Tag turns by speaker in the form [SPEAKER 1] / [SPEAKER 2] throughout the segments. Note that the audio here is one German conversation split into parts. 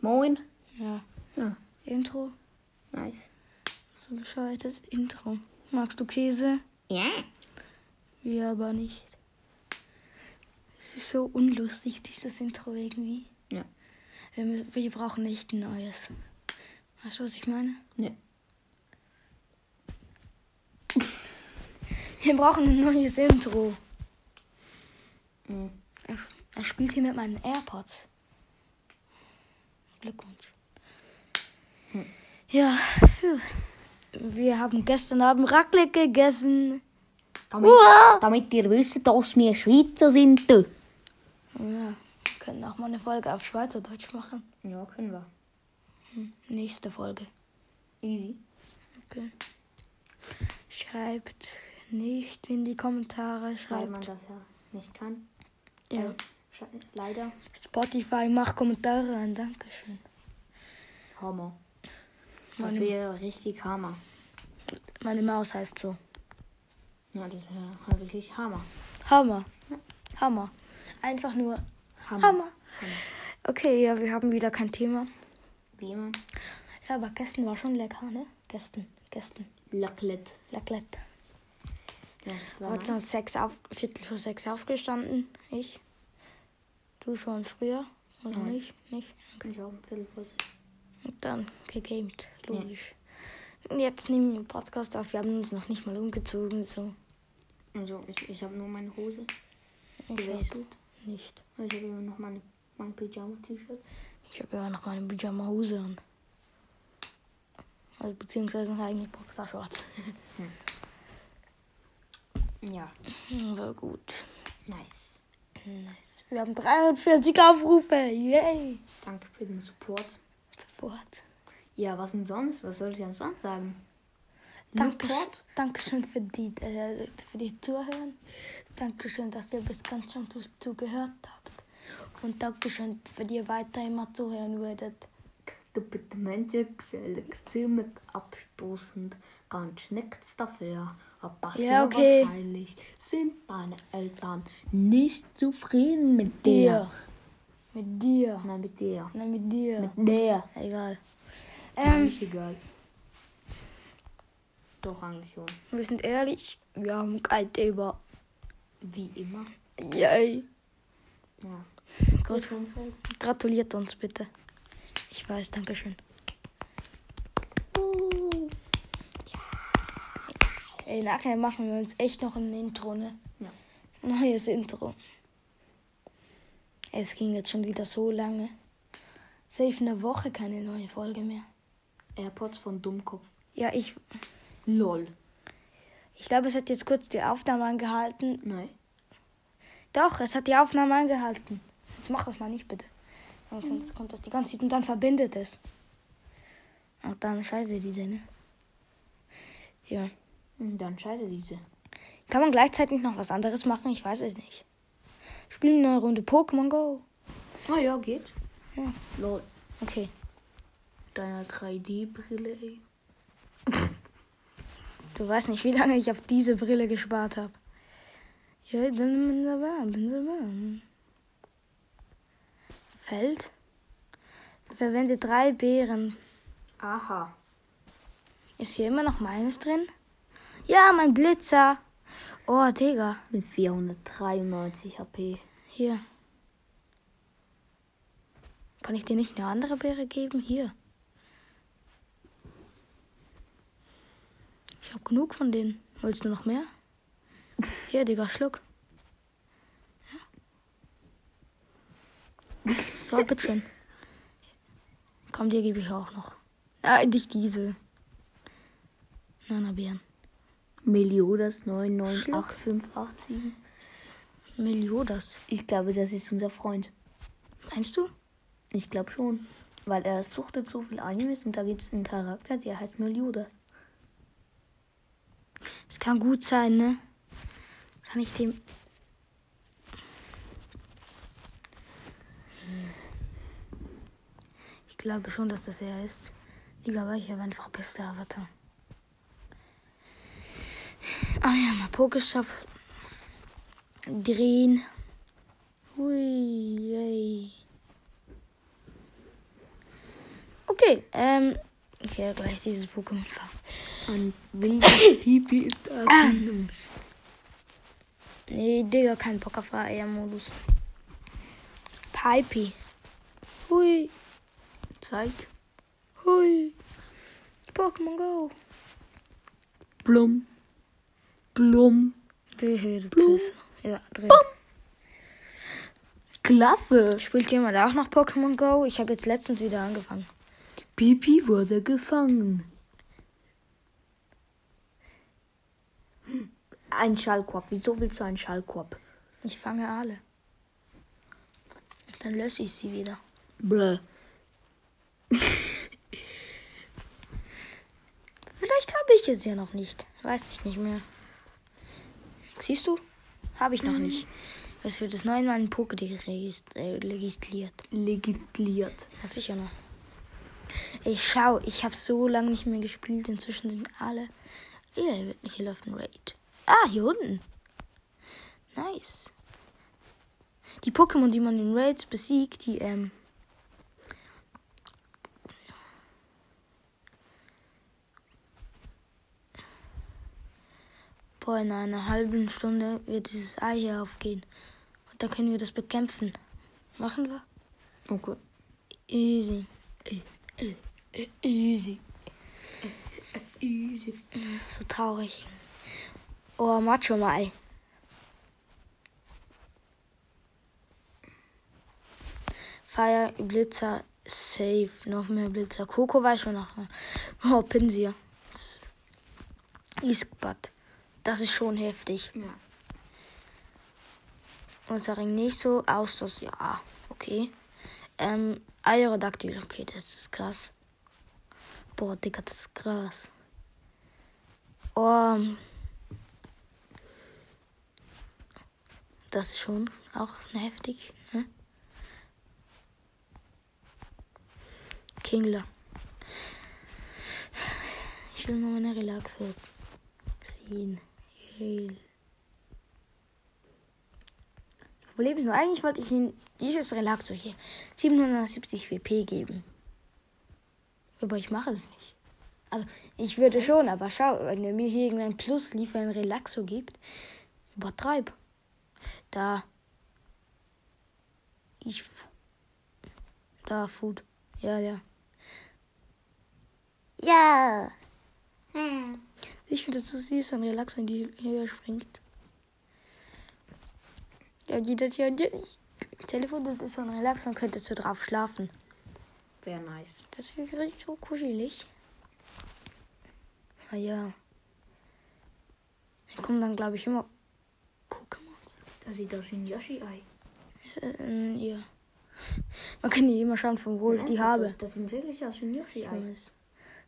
[SPEAKER 1] Moin.
[SPEAKER 2] Ja.
[SPEAKER 1] Ja,
[SPEAKER 2] Intro.
[SPEAKER 1] nice.
[SPEAKER 2] So ein bescheuertes Intro. Magst du Käse?
[SPEAKER 1] Ja.
[SPEAKER 2] Wir aber nicht. Es ist so unlustig, dieses Intro irgendwie.
[SPEAKER 1] Ja.
[SPEAKER 2] Wir, wir brauchen nicht ein neues. Weißt du, was ich meine?
[SPEAKER 1] Ne.
[SPEAKER 2] Wir brauchen ein neues Intro.
[SPEAKER 1] Mhm.
[SPEAKER 2] Er, er spielt hier mit meinen AirPods. Glückwunsch.
[SPEAKER 1] Hm.
[SPEAKER 2] Ja, phew. wir haben gestern Abend Raclette gegessen.
[SPEAKER 1] Damit,
[SPEAKER 2] Uah!
[SPEAKER 1] damit ihr wisst, dass wir Schweizer sind. du.
[SPEAKER 2] Ja, wir können auch mal eine Folge auf Schweizerdeutsch machen.
[SPEAKER 1] Ja, können wir.
[SPEAKER 2] Nächste Folge.
[SPEAKER 1] Easy.
[SPEAKER 2] Okay. Schreibt nicht in die Kommentare.
[SPEAKER 1] Weil man
[SPEAKER 2] Schreibt.
[SPEAKER 1] das ja nicht kann.
[SPEAKER 2] Ja.
[SPEAKER 1] Sche- leider.
[SPEAKER 2] Spotify, mach Kommentare an. Dankeschön.
[SPEAKER 1] Hammer. Das
[SPEAKER 2] Meine,
[SPEAKER 1] wäre richtig Hammer.
[SPEAKER 2] meine Maus heißt so.
[SPEAKER 1] Ja, das wäre wirklich Hammer.
[SPEAKER 2] Hammer. Hammer. Einfach nur
[SPEAKER 1] Hammer.
[SPEAKER 2] Hammer. Okay, ja, wir haben wieder kein Thema.
[SPEAKER 1] Wie immer.
[SPEAKER 2] Ja, aber gestern war schon lecker, ne? Gestern. Gestern.
[SPEAKER 1] Laclette.
[SPEAKER 2] Raclette.
[SPEAKER 1] Ja, war
[SPEAKER 2] Heute
[SPEAKER 1] nice.
[SPEAKER 2] sechs auf, Viertel vor sechs aufgestanden. Ich. Du schon früher. Oder
[SPEAKER 1] Nein.
[SPEAKER 2] nicht? Nicht.
[SPEAKER 1] Ich auch ein Viertel vor sechs.
[SPEAKER 2] Dann gegamed. Logisch. Und jetzt nehmen wir den Podcast auf. Wir haben uns noch nicht mal umgezogen. So.
[SPEAKER 1] Also, ich, ich habe nur meine Hose gewechselt.
[SPEAKER 2] nicht.
[SPEAKER 1] Ich habe immer noch meine, mein Pyjama-T-Shirt.
[SPEAKER 2] Ich habe immer noch meine Pyjama-Hose an. Also, beziehungsweise eigentlich Boxershorts.
[SPEAKER 1] Ja,
[SPEAKER 2] War gut.
[SPEAKER 1] nice.
[SPEAKER 2] Nice. Wir haben 43 Aufrufe. Yay.
[SPEAKER 1] Danke für den Support.
[SPEAKER 2] Sofort.
[SPEAKER 1] Ja, was denn sonst? Was soll ich denn sonst sagen?
[SPEAKER 2] Dankeschön? Dankeschön für die, äh, für die Zuhören. Dankeschön, dass ihr bis ganz zum Schluss zugehört habt. Und Dankeschön, wenn ihr weiter immer zuhören würdet.
[SPEAKER 1] Departemente ziemlich abstoßend. Ganz nichts dafür. Aber
[SPEAKER 2] Ja, okay.
[SPEAKER 1] wahrscheinlich sind deine Eltern nicht zufrieden mit dir.
[SPEAKER 2] Mit dir.
[SPEAKER 1] Nein, mit dir.
[SPEAKER 2] Nein, mit dir.
[SPEAKER 1] Mit der.
[SPEAKER 2] Egal.
[SPEAKER 1] Ähm, ist egal. Doch, eigentlich schon.
[SPEAKER 2] wir sind ehrlich, wir haben kein Thema.
[SPEAKER 1] Wie immer.
[SPEAKER 2] Yay.
[SPEAKER 1] Ja.
[SPEAKER 2] Gut. Gratuliert uns bitte. Ich weiß, Dankeschön. Ey, nachher machen wir uns echt noch ein Intro, ne?
[SPEAKER 1] Ja.
[SPEAKER 2] Neues Intro. Es ging jetzt schon wieder so lange. Safe eine Woche keine neue Folge mehr.
[SPEAKER 1] AirPods von Dummkopf.
[SPEAKER 2] Ja, ich,
[SPEAKER 1] LOL.
[SPEAKER 2] ich glaube, es hat jetzt kurz die Aufnahme angehalten.
[SPEAKER 1] Nein.
[SPEAKER 2] Doch, es hat die Aufnahme angehalten. Jetzt mach das mal nicht, bitte. Sonst kommt das die ganze Zeit und dann verbindet es. Und dann scheiße diese, ne? Ja.
[SPEAKER 1] Und dann scheiße diese.
[SPEAKER 2] Kann man gleichzeitig noch was anderes machen? Ich weiß es nicht. Spielen eine neue Runde Pokémon Go.
[SPEAKER 1] Oh ja, geht.
[SPEAKER 2] Ja.
[SPEAKER 1] LOL.
[SPEAKER 2] Okay.
[SPEAKER 1] Deine 3D-Brille, ey.
[SPEAKER 2] Du weißt nicht, wie lange ich auf diese Brille gespart habe. Ja, dann bin ich dabei, bin dabei. Feld. Verwende drei Beeren.
[SPEAKER 1] Aha.
[SPEAKER 2] Ist hier immer noch meines drin? Ja, mein Blitzer. Oh, Digga.
[SPEAKER 1] Mit 493 HP.
[SPEAKER 2] Hier. Kann ich dir nicht eine andere Beere geben? Hier. Ich hab genug von denen. Willst du noch mehr? Hier, Digga, schluck. Ja. So, bitteschön. Komm, dir gebe ich auch noch. Nein, nicht diese. Nana-Beeren.
[SPEAKER 1] Meliodas 998587.
[SPEAKER 2] Meliodas.
[SPEAKER 1] Ich glaube, das ist unser Freund.
[SPEAKER 2] Meinst du?
[SPEAKER 1] Ich glaube schon. Weil er suchtet so viel Animes und da gibt es einen Charakter, der heißt Meliodas.
[SPEAKER 2] Es kann gut sein, ne? Kann ich dem. Ich glaube schon, dass das er ist. Aber ich habe einfach beste Avatar. Ah ja, mal Pokestop. Drehen. Hui, yay. Okay, ähm. Okay, gleich dieses Pokémon fahren.
[SPEAKER 1] Ein wilder Pipi ist da.
[SPEAKER 2] Nee, Digga, kein Bock auf AR-Modus. Pipey. Hui.
[SPEAKER 1] Zeig.
[SPEAKER 2] Hui. Pokémon Go.
[SPEAKER 1] Blum. Blum.
[SPEAKER 2] Behörde.
[SPEAKER 1] Blum.
[SPEAKER 2] Ja, drin.
[SPEAKER 1] Klasse.
[SPEAKER 2] Spielt jemand auch noch Pokémon Go? Ich habe jetzt letztens wieder angefangen.
[SPEAKER 1] Pipi wurde gefangen. Ein Schallkorb. Wieso willst du einen Schallkorb?
[SPEAKER 2] Ich fange alle. Dann lösche ich sie wieder.
[SPEAKER 1] Bläh.
[SPEAKER 2] Vielleicht habe ich es ja noch nicht. Weiß ich nicht mehr. Siehst du? Habe ich noch nicht. Es wird das neunmal in Pokédex äh, registriert.
[SPEAKER 1] Legistiert.
[SPEAKER 2] Ja, sicher noch. Ich schau, ich habe so lange nicht mehr gespielt. Inzwischen sind alle. Hier, hier läuft ein Raid. Ah, hier unten. Nice. Die Pokémon, die man in Raids besiegt, die, ähm. Boah, in einer halben Stunde wird dieses Ei hier aufgehen. Und dann können wir das bekämpfen. Machen wir?
[SPEAKER 1] Okay.
[SPEAKER 2] Easy. Easy.
[SPEAKER 1] Easy.
[SPEAKER 2] So traurig. Oh, Macho Mai. Fire, Blitzer, Safe. Noch mehr Blitzer. Coco war schon noch. ne? Oh, Pinsir. Iskbad. Das ist schon heftig.
[SPEAKER 1] Ja.
[SPEAKER 2] Unser Ring nicht so. Austos, ja. Okay. Ähm, Aerodactyl. Okay, das ist krass. Boah, Digga, das ist krass. Oh. Das ist schon auch heftig, ne? Kingler. Ich will mal meine Relaxe ziehen. Real. Problem ist nur, eigentlich wollte ich ihm dieses Relaxo hier 770 WP geben. Aber ich mache es nicht. Also, ich würde schon, aber schau, wenn er mir hier irgendein Plus liefer ein Relaxo gibt, übertreib. Da. Ich. Da, Food. Ja, ja. Ja! Hm. Ich finde es so süß, wenn Relaxo in die Höhe springt. Ja, die das ja. die- Telefon, das ist so ein Relax, dann könntest du drauf schlafen.
[SPEAKER 1] Wäre nice.
[SPEAKER 2] Das wäre richtig so kuschelig. Ah ja. Hier kommen dann, glaube ich, immer Pokémon.
[SPEAKER 1] Das sieht aus wie ein Yoshi-Ei.
[SPEAKER 2] Äh, ja. Man kann die immer schauen, von wo ich die habe.
[SPEAKER 1] Das sieht wirklich aus wie ein Yoshi-Ei.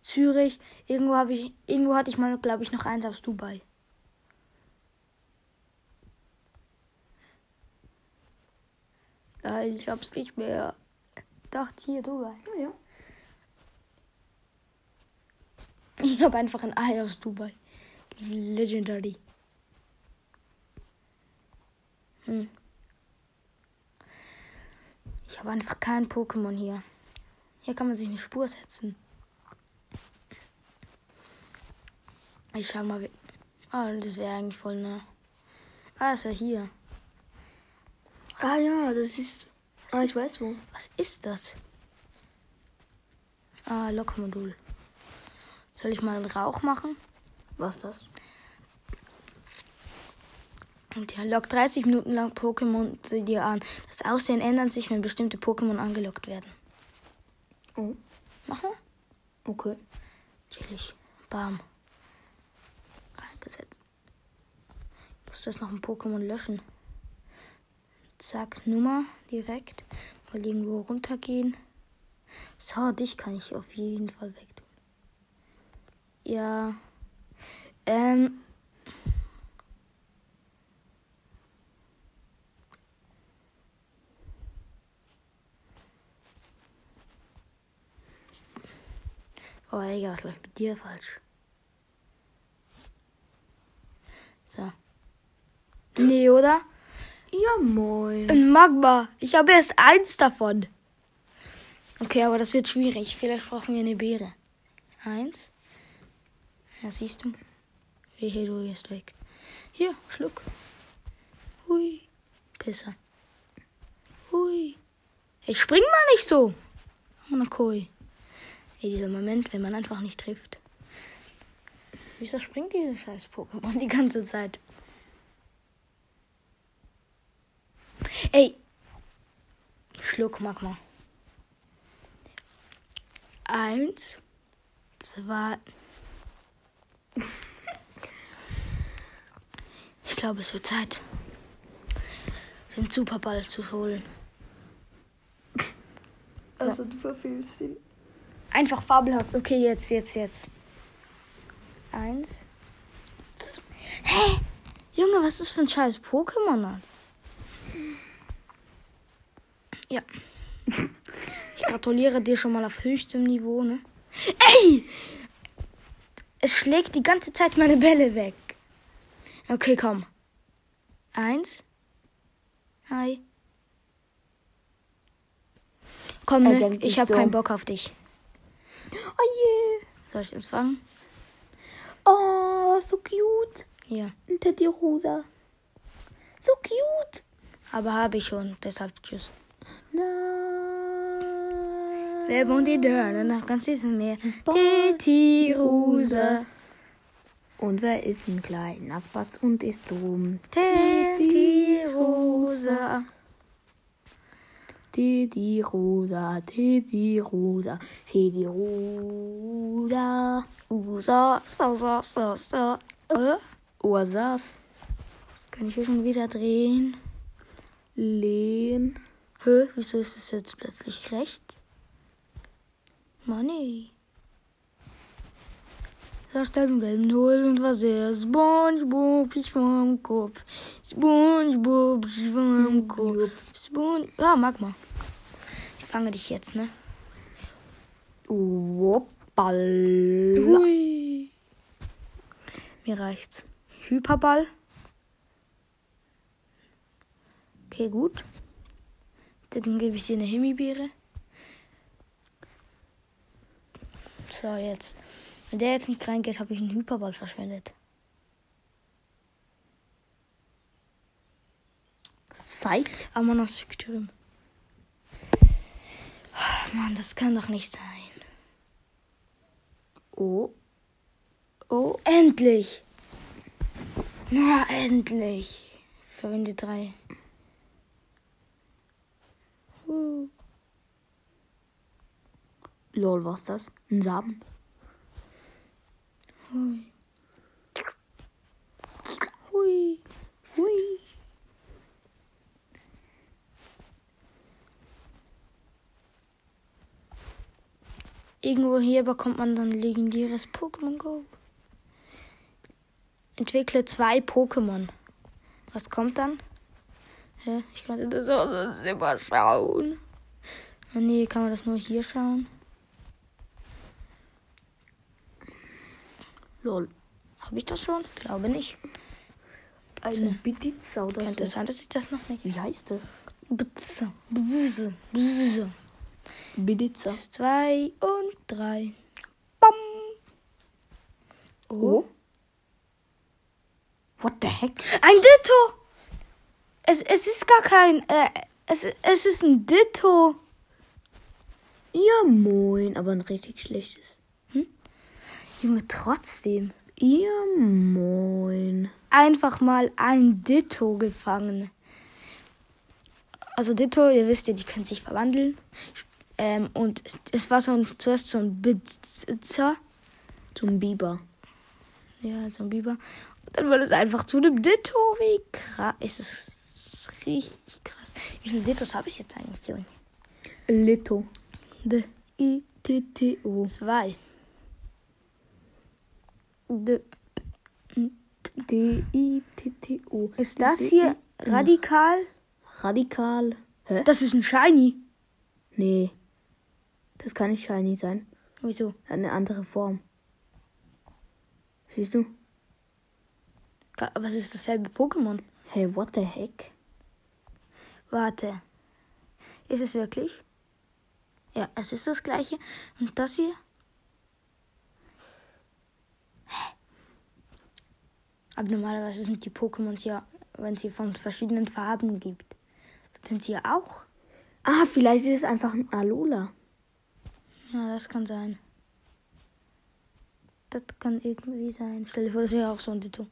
[SPEAKER 2] Zürich, irgendwo habe ich, irgendwo hatte ich mal, glaube ich, noch eins aus Dubai. Ja, ich hab's nicht mehr. Doch, hier, Dubai.
[SPEAKER 1] Ja, ja.
[SPEAKER 2] Ich habe einfach ein Ei aus Dubai. Legendary. Hm. Ich habe einfach kein Pokémon hier. Hier kann man sich eine Spur setzen. Ich schau mal. wie- Oh, das wäre eigentlich voll nah. Ah, das wäre hier.
[SPEAKER 1] Ah ja, das ist. Ah, ich weiß wo.
[SPEAKER 2] Was ist das? Ah, Lokmodul. Soll ich mal einen Rauch machen?
[SPEAKER 1] Was ist das?
[SPEAKER 2] Und ja, lockt 30 Minuten lang Pokémon zu dir an. Das Aussehen ändert sich, wenn bestimmte Pokémon angelockt werden.
[SPEAKER 1] Oh,
[SPEAKER 2] Machen?
[SPEAKER 1] okay.
[SPEAKER 2] Chillig. Bam. Ich muss das noch ein Pokémon löschen. Zack, Nummer direkt. Mal irgendwo runtergehen. So, dich kann ich auf jeden Fall wegtun. Ja. Ähm. Oh, Digga, was läuft mit dir falsch? So. Oder?
[SPEAKER 1] Ja, moin.
[SPEAKER 2] Ein Magma. Ich habe erst eins davon. Okay, aber das wird schwierig. Vielleicht brauchen wir eine Beere. Eins. Ja, siehst du. Wehe, du gehst weg. Hier, Schluck. Hui. Pisser. Hui. Ich spring mal nicht so. Monokoi. Ey, dieser Moment, wenn man einfach nicht trifft. Wieso springt dieses scheiß Pokémon die ganze Zeit? Ey. Schluck Magma. Eins, zwei. Ich glaube, es wird Zeit, den Superball zu holen.
[SPEAKER 1] Also du verfehlst ihn.
[SPEAKER 2] Einfach fabelhaft. Okay, jetzt, jetzt, jetzt. Eins. Zwei. Hä? Junge, was ist für ein scheiß Pokémon? Mann? Ja. Ich gratuliere dir schon mal auf höchstem Niveau, ne? Ey! Es schlägt die ganze Zeit meine Bälle weg. Okay, komm. Eins. Hi. Komm, ne? Ich hab
[SPEAKER 1] so.
[SPEAKER 2] keinen Bock auf dich.
[SPEAKER 1] Oh je.
[SPEAKER 2] Soll ich das fangen?
[SPEAKER 1] Oh, so cute.
[SPEAKER 2] Ja.
[SPEAKER 1] Ein Teddy Rosa. So cute.
[SPEAKER 2] Aber habe ich schon, deshalb tschüss.
[SPEAKER 1] Na.
[SPEAKER 2] Wer wohnt die Dörner nach ganz diesem Meer? Rose.
[SPEAKER 1] Und wer ist ein kleiner Spast und ist dumm?
[SPEAKER 2] Titi Rose.
[SPEAKER 1] Teddy Rosa, Teddy Rosa, Teddy Rosa.
[SPEAKER 2] Usa, so, so, so, so. Äh?
[SPEAKER 1] Ursas,
[SPEAKER 2] Kann ich hier schon wieder drehen?
[SPEAKER 1] Lehn.
[SPEAKER 2] Hä? Wieso ist es jetzt plötzlich rechts? Money. Da stand im gelben Hol und war sehr Spongebob, ich vom Kopf. Spongebob, ich vom Kopf. Spon ja, Magma. Ich fange dich jetzt, ne?
[SPEAKER 1] Woppal.
[SPEAKER 2] Hui. Mir reicht's. Hyperball. Okay, gut. Dann gebe ich dir eine Himbeere. So, jetzt. Wenn der jetzt nicht reingeht, habe ich einen Hyperball verschwendet.
[SPEAKER 1] Psych.
[SPEAKER 2] Aber man aus Türm. Mann, das kann doch nicht sein.
[SPEAKER 1] Oh. Oh.
[SPEAKER 2] Endlich! Na, endlich! Verwende drei. Uh.
[SPEAKER 1] Lol, was ist das? Ein Samen.
[SPEAKER 2] Hui. Hui. Hui. Irgendwo hier bekommt man dann legendäres Pokémon Go. Entwickle zwei Pokémon. Was kommt dann? Hä? Ich kann das auch sonst immer schauen. Ah, nee, kann man das nur hier schauen?
[SPEAKER 1] Lol.
[SPEAKER 2] Habe ich das schon? Glaube nicht.
[SPEAKER 1] Eine Pizza oder
[SPEAKER 2] Könnte
[SPEAKER 1] so.
[SPEAKER 2] sein, dass ich das noch nicht.
[SPEAKER 1] Wie heißt das?
[SPEAKER 2] Bzz, bzz, bzz.
[SPEAKER 1] Pizza.
[SPEAKER 2] Zwei und drei. Bam.
[SPEAKER 1] Oh. What the heck?
[SPEAKER 2] Ein Ditto. Es, es ist gar kein. Äh, es, es ist ein Ditto.
[SPEAKER 1] Ja, moin. Aber ein richtig schlechtes.
[SPEAKER 2] Junge, trotzdem.
[SPEAKER 1] Ja, moin.
[SPEAKER 2] Einfach mal ein Ditto gefangen. Also Ditto, ihr wisst ja, die können sich verwandeln. Ähm, und es, war so ein, zuerst so ein Blitzer.
[SPEAKER 1] Zum Biber.
[SPEAKER 2] Ja, so ein Biber. Und dann wurde es einfach zu einem Ditto. Wie krass. Ist es richtig krass. Wie viele Dittos habe ich jetzt eigentlich, Junge?
[SPEAKER 1] Lito.
[SPEAKER 2] D, I,
[SPEAKER 1] T-T-O.
[SPEAKER 2] zwei. D.
[SPEAKER 1] D-I-T-T-O.
[SPEAKER 2] Ist das hier radikal?
[SPEAKER 1] Radikal. Hä?
[SPEAKER 2] Das ist ein Shiny.
[SPEAKER 1] Nee. Das kann nicht shiny sein.
[SPEAKER 2] Wieso?
[SPEAKER 1] Eine andere Form. Siehst du?
[SPEAKER 2] Aber es ist dasselbe Pokémon.
[SPEAKER 1] Hey, what the heck?
[SPEAKER 2] Warte. Ist es wirklich? Ja, es ist das gleiche. Und das hier? Hä? Aber normalerweise sind die Pokémons ja, wenn sie von verschiedenen Farben gibt, sind sie ja auch.
[SPEAKER 1] Ah, vielleicht ist es einfach ein Alola.
[SPEAKER 2] Ja, das kann sein. Das kann irgendwie sein. Stell dir vor, das wäre auch so ein Ditto.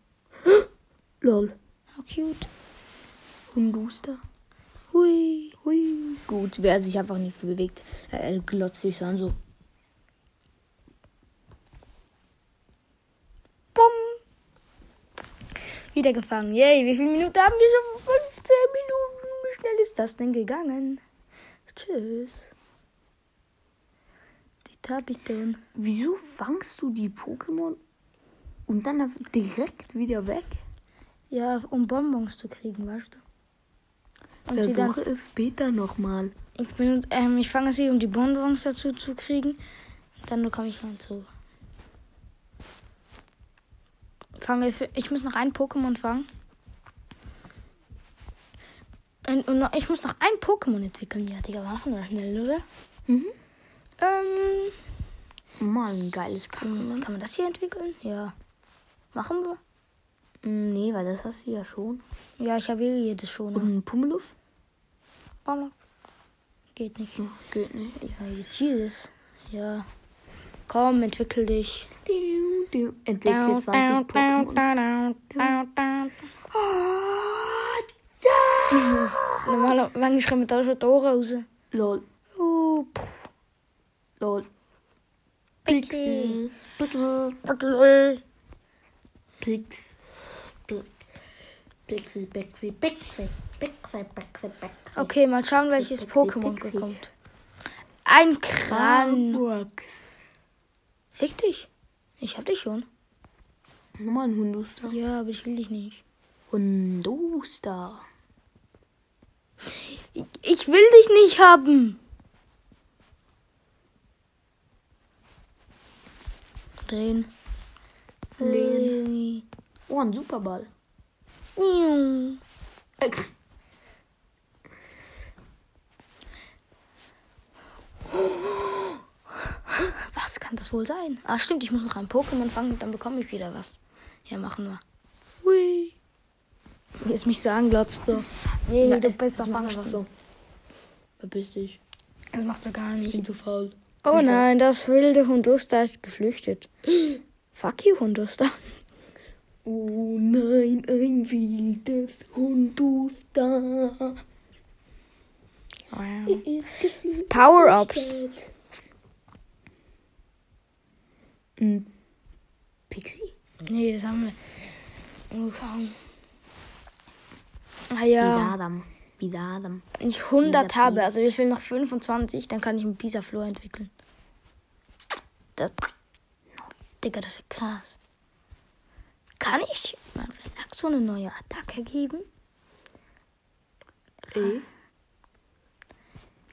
[SPEAKER 1] Lol.
[SPEAKER 2] How cute.
[SPEAKER 1] Hunduster.
[SPEAKER 2] Hui.
[SPEAKER 1] Hui. Gut, wer sich einfach nicht bewegt. Er glotzt sich so an so.
[SPEAKER 2] Bumm. Wieder gefangen. Yay, wie viele Minuten haben wir schon? 15 Minuten. Wie schnell ist das denn gegangen? Tschüss. Die hab ich denn.
[SPEAKER 1] Wieso fangst du die Pokémon und dann direkt wieder weg?
[SPEAKER 2] Ja, um Bonbons zu kriegen, weißt du? Und sie dann,
[SPEAKER 1] Versuche es später nochmal.
[SPEAKER 2] ich, bin, ähm, ich fange sie, um die Bonbons dazu zu kriegen. Und dann bekomme ich dann zu. Fange, für- ich muss noch ein Pokémon fangen. Und, und noch, ich muss noch ein Pokémon entwickeln. Ja, Digga, machen wir schnell, oder?
[SPEAKER 1] Mhm.
[SPEAKER 2] Ähm,
[SPEAKER 1] Mal ein geiles
[SPEAKER 2] kann,
[SPEAKER 1] Kacken.
[SPEAKER 2] kann man das hier entwickeln? Ja. Machen wir?
[SPEAKER 1] Nee, weil das hast du ja schon.
[SPEAKER 2] Ja, ich habe eh jedes schon.
[SPEAKER 1] Und ein Pummeluff?
[SPEAKER 2] Baller. Geht nicht.
[SPEAKER 1] Oh, geht nicht.
[SPEAKER 2] Ja, Jesus. Ja. Komm, entwickel dich.
[SPEAKER 1] Du, du. Entwickle 20 Pokémon.
[SPEAKER 2] Normaal, wanneer schrijf je thuis uit de oorrozen?
[SPEAKER 1] Lol.
[SPEAKER 2] Oeh, pff.
[SPEAKER 1] Lol.
[SPEAKER 2] Pixie.
[SPEAKER 1] Pixel.
[SPEAKER 2] Pixel.
[SPEAKER 1] Pix. Pix. Pixie, Pixie, Pixie. Pixie, Pixie, Pixie.
[SPEAKER 2] Okay, mal schauen, welches Pokémon
[SPEAKER 1] Pixie.
[SPEAKER 2] kommt. Ein Kran. Fick dich. Ich hab dich schon.
[SPEAKER 1] Nochmal ein Hunduster.
[SPEAKER 2] Ja, aber ich will dich nicht.
[SPEAKER 1] Hunduster.
[SPEAKER 2] Ich, ich will dich nicht haben. Drehen.
[SPEAKER 1] Drehen. Oh, ein Superball.
[SPEAKER 2] Äh.
[SPEAKER 1] Äh,
[SPEAKER 2] Was kann das wohl sein? Ah, stimmt, ich muss noch ein Pokémon fangen und dann bekomme ich wieder was. Ja, machen wir. Hui. Jetzt mich so anglotzt du. Nee,
[SPEAKER 1] Ja,
[SPEAKER 2] du
[SPEAKER 1] es-
[SPEAKER 2] bist doch einfach
[SPEAKER 1] so. Verpiss dich.
[SPEAKER 2] Das macht er gar
[SPEAKER 1] Ich
[SPEAKER 2] nicht.
[SPEAKER 1] bin zu faul.
[SPEAKER 2] Oh nein, das wilde Hunduster ist geflüchtet. Fuck you, Hunduster.
[SPEAKER 1] Oh nein, ein wildes Hunduster.
[SPEAKER 2] Wow. Power-Ups.
[SPEAKER 1] Ein Pixie?
[SPEAKER 2] Nee, das haben wir. Oh, kaum. Ah ja,
[SPEAKER 1] Bidadam. Bidadam.
[SPEAKER 2] wenn ich 100
[SPEAKER 1] Dieser
[SPEAKER 2] habe, also ich will noch 25, dann kann ich einen Pisa-Flow entwickeln. Das. Digga, das ist krass. Kann ich meinem Relaxo eine neue Attacke geben?
[SPEAKER 1] E.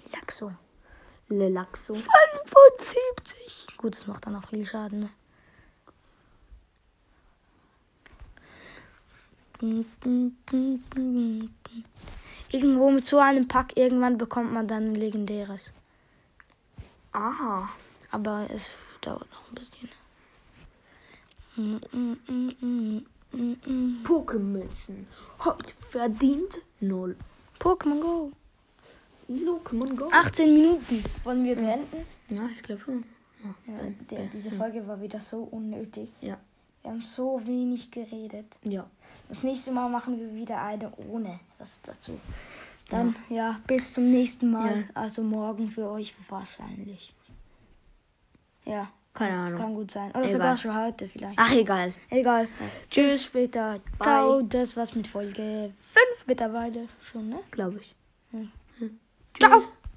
[SPEAKER 2] Relaxo.
[SPEAKER 1] Lelaxo.
[SPEAKER 2] 75. Gut, das macht dann auch viel Schaden. Ne? Irgendwo mit so einem Pack, irgendwann bekommt man dann ein legendäres.
[SPEAKER 1] Aha.
[SPEAKER 2] Aber es dauert noch ein bisschen.
[SPEAKER 1] Pokémünzen. Heute verdient null.
[SPEAKER 2] Pokémon Go.
[SPEAKER 1] Pokémon Go.
[SPEAKER 2] 18 Minuten. Wollen wir beenden?
[SPEAKER 1] Ja, ich glaube schon. Ja.
[SPEAKER 2] Ja, der, diese Folge war wieder so unnötig.
[SPEAKER 1] Ja.
[SPEAKER 2] Wir haben so wenig geredet.
[SPEAKER 1] Ja.
[SPEAKER 2] Das nächste Mal machen wir wieder eine ohne was dazu. Dann, ja, bis zum nächsten Mal.
[SPEAKER 1] Ja.
[SPEAKER 2] Also morgen für euch wahrscheinlich. Ja,
[SPEAKER 1] Keine Ahnung.
[SPEAKER 2] kann gut sein. Oder
[SPEAKER 1] Egal.
[SPEAKER 2] sogar schon heute vielleicht.
[SPEAKER 1] Ach, egal.
[SPEAKER 2] Egal.
[SPEAKER 1] Tschüss.
[SPEAKER 2] Bis später.
[SPEAKER 1] Bye.
[SPEAKER 2] Ciao. Das war's mit Folge 5 mittlerweile schon, ne?
[SPEAKER 1] Glaube ich.
[SPEAKER 2] Ciao.